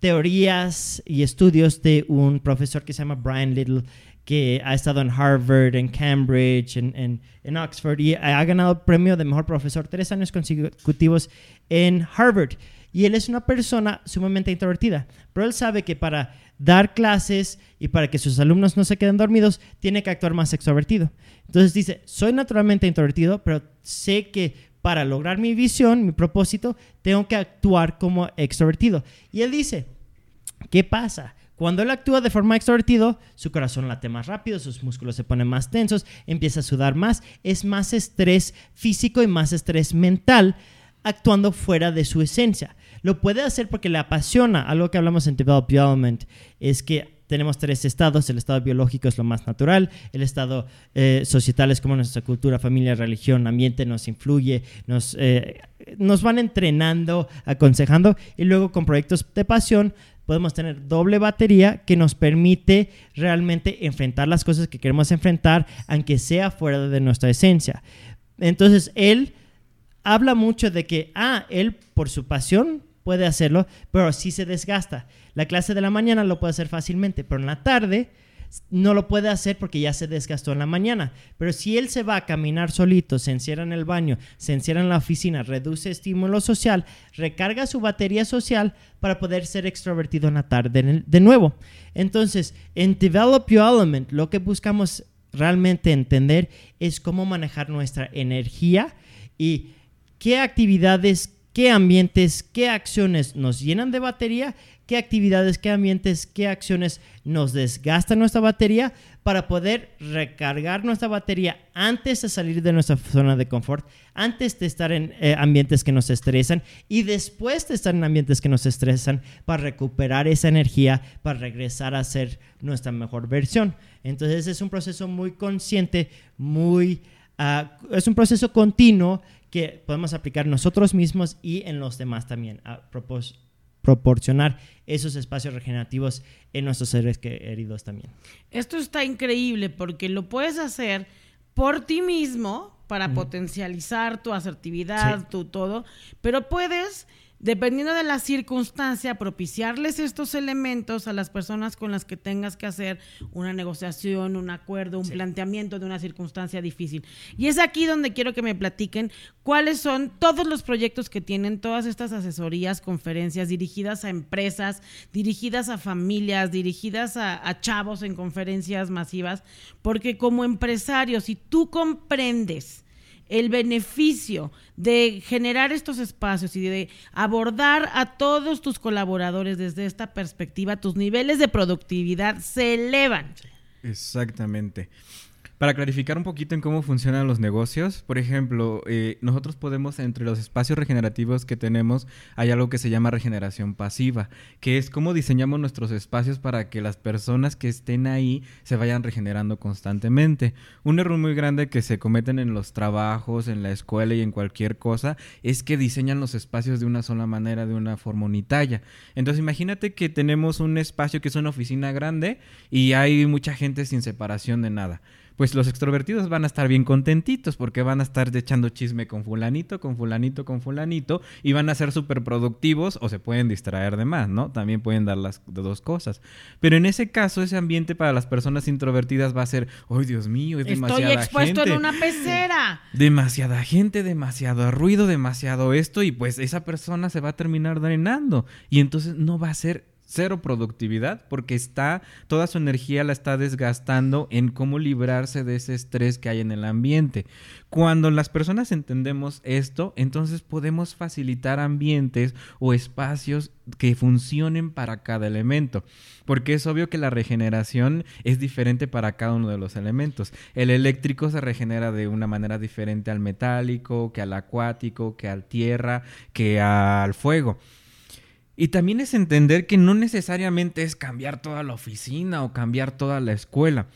teorías y estudios de un profesor que se llama Brian Little que ha estado en Harvard, en Cambridge, en, en, Oxford y ha ganado el premio de mejor profesor tres años consecutivos en Harvard. Y él es una persona sumamente introvertida, pero él sabe que para dar clases y para que sus alumnos no se queden dormidos, tiene que actuar más extrovertido. Entonces dice, soy naturalmente introvertido, pero sé que para lograr mi visión, mi propósito, tengo que actuar como extrovertido. Y él dice, ¿qué pasa? Cuando él actúa de forma extrovertido, su corazón late más rápido, sus músculos se ponen más tensos, empieza a sudar más, es más estrés físico y más estrés mental actuando fuera de su esencia. Lo puede hacer porque le apasiona. Algo que hablamos en Develop Development es que tenemos tres estados. El estado biológico es lo más natural. El estado eh, societal es como nuestra cultura, familia, religión, ambiente nos influye, nos, eh, nos van entrenando, aconsejando. Y luego con proyectos de pasión podemos tener doble batería que nos permite realmente enfrentar las cosas que queremos enfrentar, aunque sea fuera de nuestra esencia. Entonces, él habla mucho de que, ah, él por su pasión puede hacerlo, pero sí se desgasta. La clase de la mañana lo puede hacer fácilmente, pero en la tarde no lo puede hacer porque ya se desgastó en la mañana. Pero si él se va a caminar solito, se encierra en el baño, se encierra en la oficina, reduce estímulo social, recarga su batería social para poder ser extrovertido en la tarde de nuevo. Entonces, en Develop Your Element, lo que buscamos realmente entender es cómo manejar nuestra energía y qué actividades, qué ambientes, qué acciones nos llenan de batería qué actividades, qué ambientes, qué acciones nos desgastan nuestra batería para poder recargar nuestra batería antes de salir de nuestra zona de confort, antes de estar en eh, ambientes que nos estresan y después de estar en ambientes que nos estresan para recuperar esa energía, para regresar a ser nuestra mejor versión. Entonces es un proceso muy consciente, muy... Ah, es un proceso continuo que podemos aplicar nosotros mismos y en los demás también. A propósito proporcionar esos espacios regenerativos en nuestros seres queridos también. Esto está increíble porque lo puedes hacer por ti mismo para potencializar tu asertividad, tu todo, pero puedes dependiendo de la circunstancia, propiciarles estos elementos a las personas con las que tengas que hacer una negociación, un acuerdo, un planteamiento de una circunstancia difícil. Y es aquí donde quiero que me platiquen cuáles son todos los proyectos que tienen todas estas asesorías, conferencias dirigidas a empresas, dirigidas a familias, dirigidas a, a chavos en conferencias masivas, porque como empresario, si tú comprendes, el beneficio de generar estos espacios y de abordar a todos tus colaboradores desde esta perspectiva, tus niveles de productividad se elevan. Exactamente. Para clarificar un poquito en cómo funcionan los negocios, por ejemplo, eh, nosotros podemos, entre los espacios regenerativos que tenemos, hay algo que se llama regeneración pasiva, que es cómo diseñamos nuestros espacios para que las personas que estén ahí se vayan regenerando constantemente. Un error muy grande que se cometen en los trabajos, en la escuela y en cualquier cosa, es que diseñan los espacios de una sola manera, de una forma unitaria. Entonces imagínate que tenemos un espacio que es una oficina grande y hay mucha gente sin separación de nada pues los extrovertidos van a estar bien contentitos porque van a estar echando chisme con fulanito, con fulanito, con fulanito y van a ser súper productivos o se pueden distraer de más, ¿no? También pueden dar las dos cosas. Pero en ese caso, ese ambiente para las personas introvertidas va a ser, ¡ay, Dios mío! Es demasiada Estoy expuesto gente. en una pecera. Demasiada gente, demasiado ruido, demasiado esto y pues esa persona se va a terminar drenando y entonces no va a ser cero productividad porque está toda su energía la está desgastando en cómo librarse de ese estrés que hay en el ambiente. Cuando las personas entendemos esto, entonces podemos facilitar ambientes o espacios que funcionen para cada elemento, porque es obvio que la regeneración es diferente para cada uno de los elementos. El eléctrico se regenera de una manera diferente al metálico, que al acuático, que al tierra, que al fuego. Y también es entender que no necesariamente es cambiar toda la oficina o cambiar toda la escuela.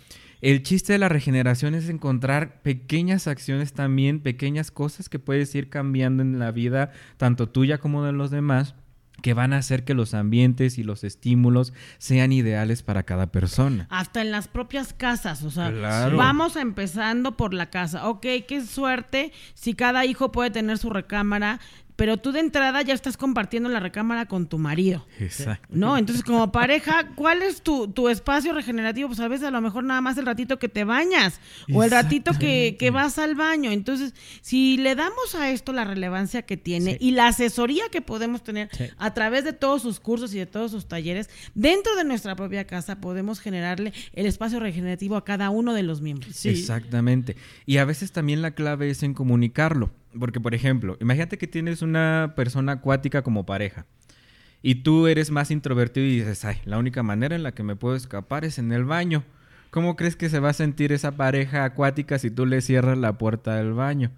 El chiste de la regeneración es encontrar pequeñas acciones también, pequeñas cosas que puedes ir cambiando en la vida, tanto tuya como de los demás, que van a hacer que los ambientes y los estímulos sean ideales para cada persona. Hasta en las propias casas, o sea, Claro. vamos empezando por la casa. Ok, qué suerte si cada hijo puede tener su recámara, pero tú de entrada ya estás compartiendo la recámara con tu marido. Exacto. ¿No? Entonces, como pareja, ¿cuál es tu, tu espacio regenerativo? Pues a veces a lo mejor nada más el ratito que te bañas o el ratito que, que vas al baño. Entonces, si le damos a esto la relevancia que tiene Sí. y la asesoría que podemos tener Sí. a través de todos sus cursos y de todos sus talleres, dentro de nuestra propia casa podemos generarle el espacio regenerativo a cada uno de los miembros. Sí. Exactamente. Y a veces también la clave es en comunicarlo. Porque, por ejemplo, imagínate que tienes una persona acuática como pareja. Y tú eres más introvertido y dices, ay, la única manera en la que me puedo escapar es en el baño. ¿Cómo crees que se va a sentir esa pareja acuática si tú le cierras la puerta del baño?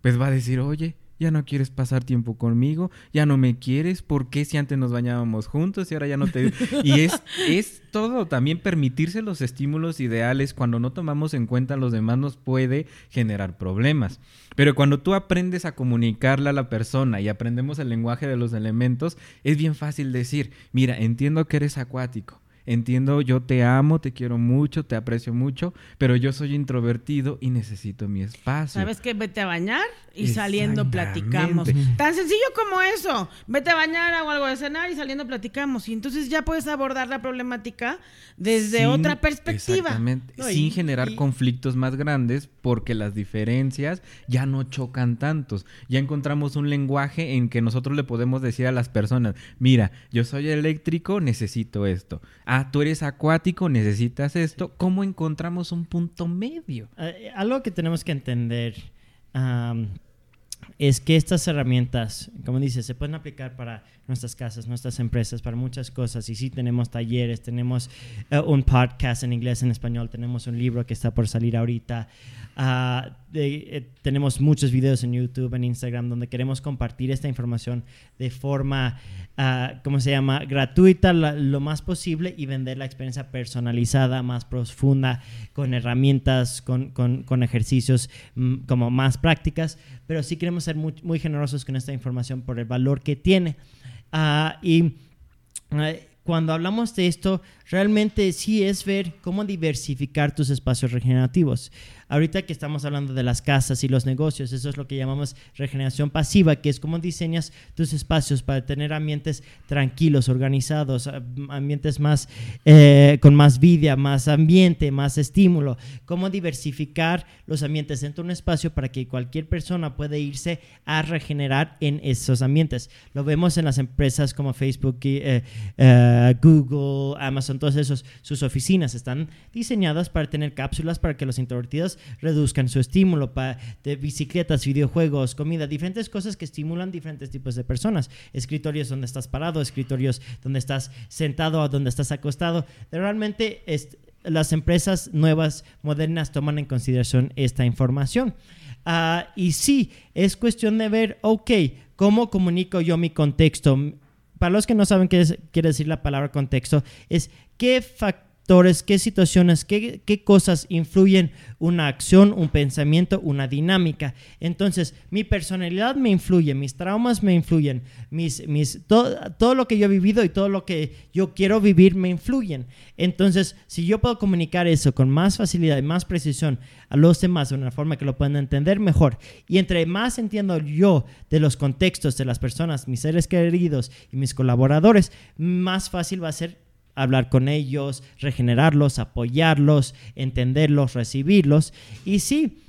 Pues va a decir, oye, ya no quieres pasar tiempo conmigo, ya no me quieres, ¿por qué si antes nos bañábamos juntos y ahora ya no te... y es, es todo, también permitirse los estímulos ideales cuando no tomamos en cuenta a los demás nos puede generar problemas. Pero cuando tú aprendes a comunicarle a la persona y aprendemos el lenguaje de los elementos, es bien fácil decir, mira, entiendo que eres acuático. Entiendo, yo te amo, te quiero mucho, te aprecio mucho, pero yo soy introvertido y necesito mi espacio. ¿Sabes qué? Vete a bañar y saliendo platicamos. Tan sencillo como eso. Vete a bañar, hago algo de cenar y saliendo platicamos. Y entonces ya puedes abordar la problemática desde Sin- otra perspectiva. Exactamente. No, y- sin generar y- conflictos más grandes porque las diferencias ya no chocan tantos. Ya encontramos un lenguaje en que nosotros le podemos decir a las personas, mira, yo soy eléctrico, necesito esto. Ah, tú eres acuático, necesitas esto. ¿Cómo encontramos un punto medio? Eh, algo que tenemos que entender es que estas herramientas, como dices, se pueden aplicar para nuestras casas, nuestras empresas, para muchas cosas. Y sí, tenemos talleres, tenemos eh, un podcast en inglés, en español, tenemos un libro que está por salir ahorita. Ah, eh, tenemos muchos videos en YouTube, en Instagram, donde queremos compartir esta información de forma, ah, ¿cómo se llama?, gratuita lo más posible y vender la experiencia personalizada, más profunda, con herramientas, con, con- ejercicios mm, como más prácticas, pero sí queremos ser muy, muy generosos con esta información por el valor que tiene. Ah, y ah, cuando hablamos de esto, realmente sí es ver cómo diversificar tus espacios regenerativos. Ahorita que estamos hablando de las casas y los negocios, eso es lo que llamamos regeneración pasiva, que es cómo diseñas tus espacios para tener ambientes tranquilos, organizados, ambientes más eh, con más vida, más ambiente, más estímulo. Cómo diversificar los ambientes dentro de un espacio para que cualquier persona pueda irse a regenerar en esos ambientes. Lo vemos en las empresas como Facebook, eh, eh, Google, Amazon, todos esos, sus oficinas están diseñadas para tener cápsulas para que los introvertidos reduzcan su estímulo para, de bicicletas, videojuegos, comida, diferentes cosas que estimulan diferentes tipos de personas. Escritorios donde estás parado, escritorios donde estás sentado o donde estás acostado. Realmente las empresas nuevas, modernas, toman en consideración esta información. Ah, y sí, es cuestión de ver, ok, ¿cómo comunico yo mi contexto? Para los que no saben qué quiere decir la palabra contexto, es qué factores qué situaciones, qué, qué, cosas influyen una acción, un pensamiento, una dinámica. Entonces, mi personalidad me influye, mis traumas me influyen, mis, mis, todo lo que yo he vivido y todo lo que yo quiero vivir me influyen. Entonces, si yo puedo comunicar eso con más facilidad y más precisión a los demás de una forma que lo puedan entender mejor, y entre más entiendo yo de los contextos de las personas, mis seres queridos y mis colaboradores, más fácil va a ser hablar con ellos, regenerarlos, apoyarlos, entenderlos, recibirlos. Y sí,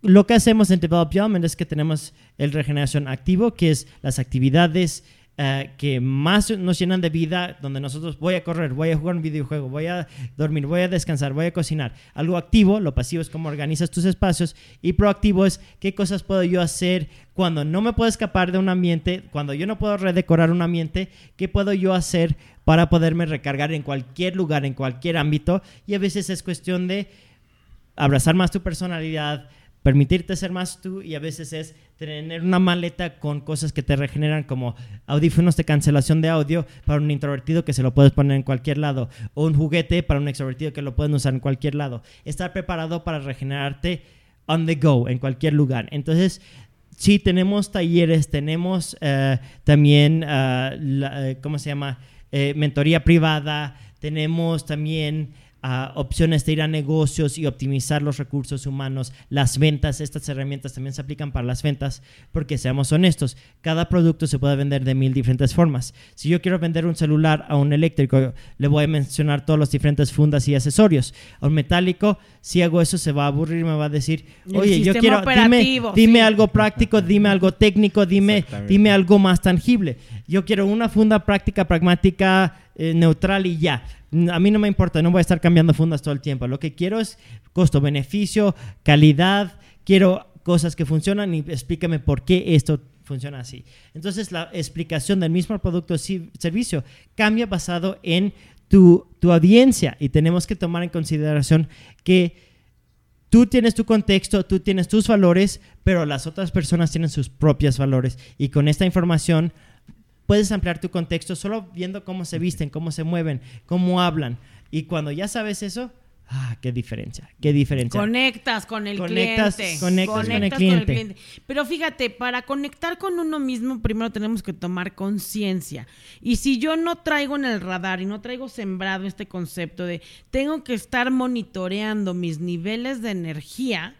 lo que hacemos en Develop es que tenemos el regeneración activo, que es las actividades eh, que más nos llenan de vida, donde nosotros voy a correr, voy a jugar un videojuego, voy a dormir, voy a descansar, voy a cocinar. Algo activo, lo pasivo es cómo organizas tus espacios y proactivo es qué cosas puedo yo hacer cuando no me puedo escapar de un ambiente, cuando yo no puedo redecorar un ambiente, qué puedo yo hacer para poderme recargar en cualquier lugar, en cualquier ámbito. Y a veces es cuestión de abrazar más tu personalidad, permitirte ser más tú y a veces es tener una maleta con cosas que te regeneran como audífonos de cancelación de audio para un introvertido que se lo puedes poner en cualquier lado o un juguete para un extrovertido que lo pueden usar en cualquier lado. Estar preparado para regenerarte on the go en cualquier lugar. Entonces, sí, tenemos talleres, tenemos eh, también, uh, la, ¿cómo se llama? Eh, mentoría privada, tenemos también opciones de ir a negocios y optimizar los recursos humanos, las ventas, estas herramientas también se aplican para las ventas, porque seamos honestos, cada producto se puede vender de mil diferentes formas. Si yo quiero vender un celular a un eléctrico, le voy a mencionar todos los diferentes fundas y accesorios. A un metálico, si hago eso, se va a aburrir, me va a decir, oye, yo quiero, dime, dime algo práctico, dime algo técnico, dime, dime algo más tangible. Yo quiero una funda práctica, pragmática, eh, neutral y ya. A mí no me importa, no voy a estar cambiando fundas todo el tiempo. Lo que quiero es costo-beneficio, calidad, quiero cosas que funcionan y explícame por qué esto funciona así. Entonces la explicación del mismo producto o servicio cambia basado en tu, tu audiencia y tenemos que tomar en consideración que tú tienes tu contexto, tú tienes tus valores, pero las otras personas tienen sus propios valores y con esta información puedes ampliar tu contexto solo viendo cómo se visten, cómo se mueven, cómo hablan. Y cuando ya sabes eso, Ah, qué diferencia, qué diferencia. Conectas con el cliente. Conectas, con, el cliente. Pero fíjate, para conectar con uno mismo, primero tenemos que tomar conciencia. Y si yo no traigo en el radar y no traigo sembrado este concepto de tengo que estar monitoreando mis niveles de energía,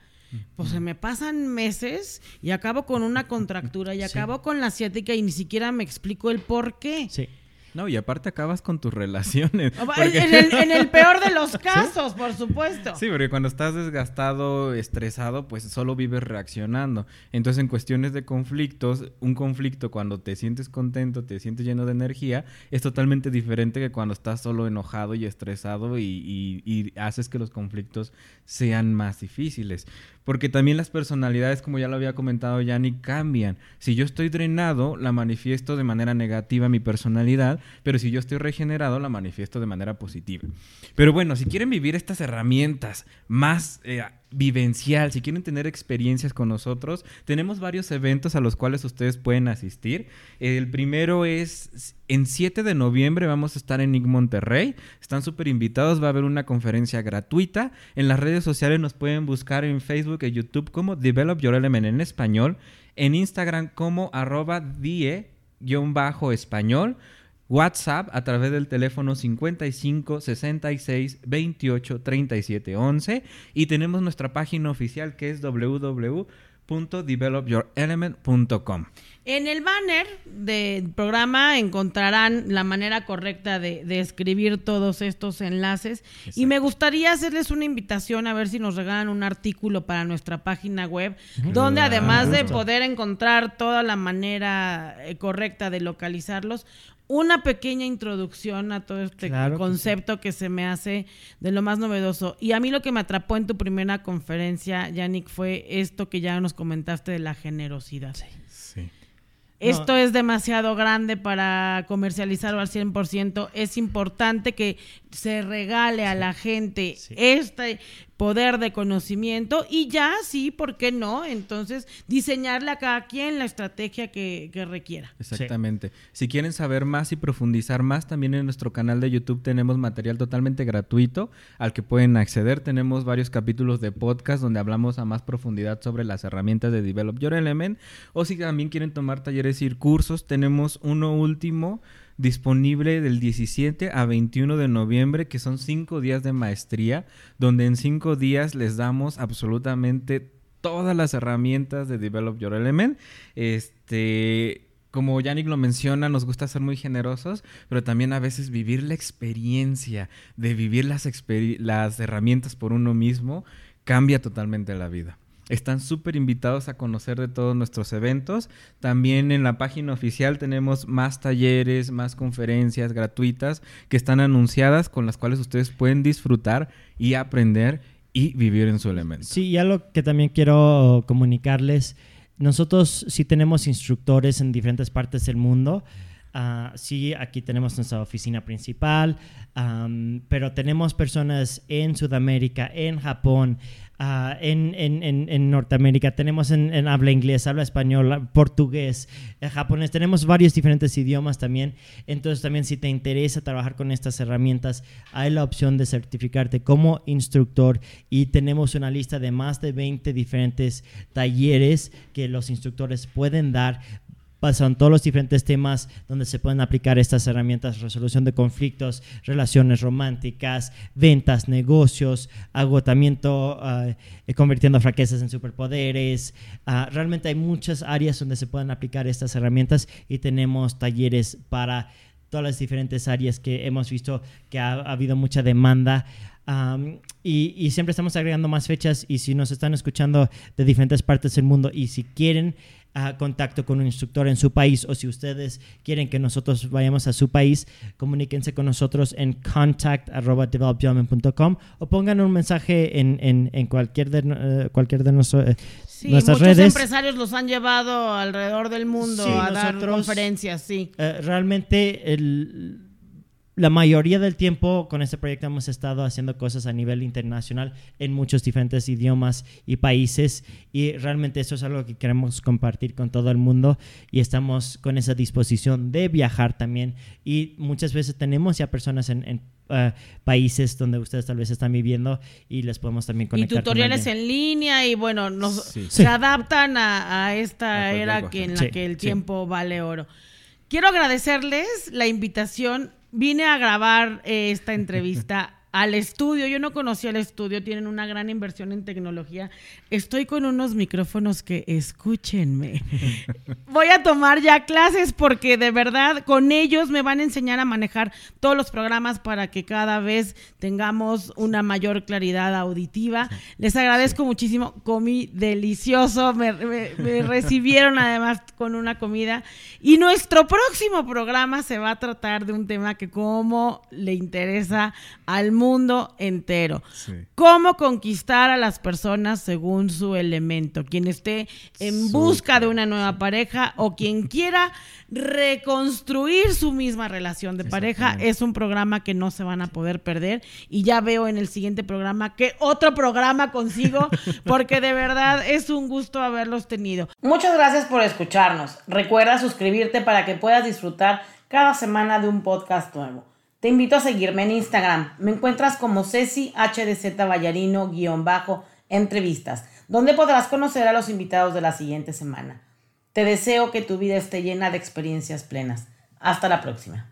pues se me pasan meses y acabo con una contractura y acabo con la ciática y ni siquiera me explico el por qué. Sí. No, y aparte acabas con tus relaciones. En, el, peor de los casos, por supuesto. Sí, porque cuando estás desgastado, estresado, pues solo vives reaccionando. Entonces, en cuestiones de conflictos, un conflicto cuando te sientes contento, te sientes lleno de energía, es totalmente diferente que cuando estás solo enojado y estresado y, y haces que los conflictos sean más difíciles. Porque también las personalidades, como ya lo había comentado Yanni, cambian. Si yo estoy drenado, la manifiesto de manera negativa mi personalidad, pero si yo estoy regenerado, la manifiesto de manera positiva. Pero bueno, si quieren vivir estas herramientas más eh, vivencial, si quieren tener experiencias con nosotros, tenemos varios eventos a los cuales ustedes pueden asistir. El primero es en 7 de noviembre vamos a estar en Nick Monterrey. Están súper invitados, va a haber una conferencia gratuita. En las redes sociales nos pueden buscar en Facebook y YouTube como Develop Your Element en español, en Instagram como arroba die-español WhatsApp a través del teléfono 55 66 28 37 11 y tenemos nuestra página oficial que es www.developyourelement.com. En el banner del programa encontrarán la manera correcta de, de escribir todos estos enlaces. Y me gustaría hacerles una invitación a ver si nos regalan un artículo para nuestra página web, donde además de poder encontrar toda la manera eh, correcta de localizarlos, una pequeña introducción a todo este Claro que concepto que se me hace de lo más novedoso. Y a mí lo que me atrapó en tu primera conferencia, Yannick, fue esto que ya nos comentaste de la generosidad. Sí. Esto es demasiado grande para comercializarlo al 100%. Es importante que se regale a la gente Sí. este poder de conocimiento y ya, sí, ¿por qué no? Entonces, diseñarle a cada quien la estrategia que, que requiera. Exactamente. Si quieren saber más y profundizar más, también en nuestro canal de YouTube tenemos material totalmente gratuito al que pueden acceder. Tenemos varios capítulos de podcast donde hablamos a más profundidad sobre las herramientas de Develop Your Element. O si también quieren tomar talleres y cursos, tenemos uno último disponible del 17 a 21 de noviembre, que son cinco días de maestría, donde en cinco días les damos absolutamente todas las herramientas de Develop Your Element. Este, como Yannick lo menciona, nos gusta ser muy generosos, pero también a veces vivir la experiencia de vivir las, las herramientas por uno mismo cambia totalmente la vida. Están súper invitados a conocer de todos nuestros eventos. También en la página oficial tenemos más talleres, más conferencias gratuitas que están anunciadas con las cuales ustedes pueden disfrutar y aprender y vivir en su elemento. Sí, y algo que también quiero comunicarles, nosotros sí tenemos instructores en diferentes partes del mundo. Ah, sí, aquí tenemos nuestra oficina principal, pero tenemos personas en Sudamérica, en Japón, ah, en, en- en- en Norteamérica, tenemos en, en habla inglés, habla español, portugués, eh, japonés, tenemos varios diferentes idiomas también. Entonces también si te interesa trabajar con estas herramientas, hay la opción de certificarte como instructor y tenemos una lista de más de 20 diferentes talleres que los instructores pueden dar pasan todos los diferentes temas donde se pueden aplicar estas herramientas, resolución de conflictos, relaciones románticas, ventas, negocios, agotamiento, ah, eh, convirtiendo fraquezas en superpoderes. Ah, realmente hay muchas áreas donde se pueden aplicar estas herramientas y tenemos talleres para todas las diferentes áreas que hemos visto que ha, ha habido mucha demanda. Y siempre estamos agregando más fechas y si nos están escuchando de diferentes partes del mundo y si quieren ah, contacto con un instructor en su país o si ustedes quieren que nosotros vayamos a su país, comuníquense con nosotros en contact.developyourman.com o pongan un mensaje en, en- en cualquier de, eh, cualquier de nuestro- eh, Sí, nuestras muchos redes. empresarios los han llevado alrededor del mundo Sí, a dar conferencias, sí. Eh, realmente el- la mayoría del tiempo con este proyecto hemos estado haciendo cosas a nivel internacional en muchos diferentes idiomas y países y realmente eso es algo que queremos compartir con todo el mundo y estamos con esa disposición de viajar también y muchas veces tenemos ya personas en, en, eh, países donde ustedes tal vez están viviendo y les podemos también Y conectar con tutoriales en línea y bueno, nos, Sí. se Sí. adaptan a, a esta A era que en la Sí, que el sí. tiempo vale oro. Quiero agradecerles la invitación. Vine a grabar eh, esta entrevista al estudio. Yo no conocía el estudio, tienen una gran inversión en tecnología. Estoy con unos micrófonos que escúchenme. Voy a tomar ya clases porque de verdad con ellos me van a enseñar a manejar todos los programas para que cada vez tengamos una mayor claridad auditiva. Les agradezco muchísimo. Comí delicioso. Me, me- me recibieron además con una comida. Y nuestro próximo programa se va a tratar de un tema que como le interesa al mundo entero. Sí. Cómo conquistar a las personas según su elemento. Quien esté en busca de una nueva pareja o quien quiera reconstruir su misma relación de pareja es un programa que no se van a poder perder. Y ya veo en el siguiente programa que otro programa consigo, porque de verdad es un gusto haberlos tenido. Muchas gracias por escucharnos. Recuerda suscribirte para que puedas disfrutar cada semana de un podcast nuevo. Te invito a seguirme en Instagram. Me encuentras como Ceci HDZ bajo entrevistas, donde podrás conocer a los invitados de la siguiente semana. Te deseo que tu vida esté llena de experiencias plenas. Hasta la próxima.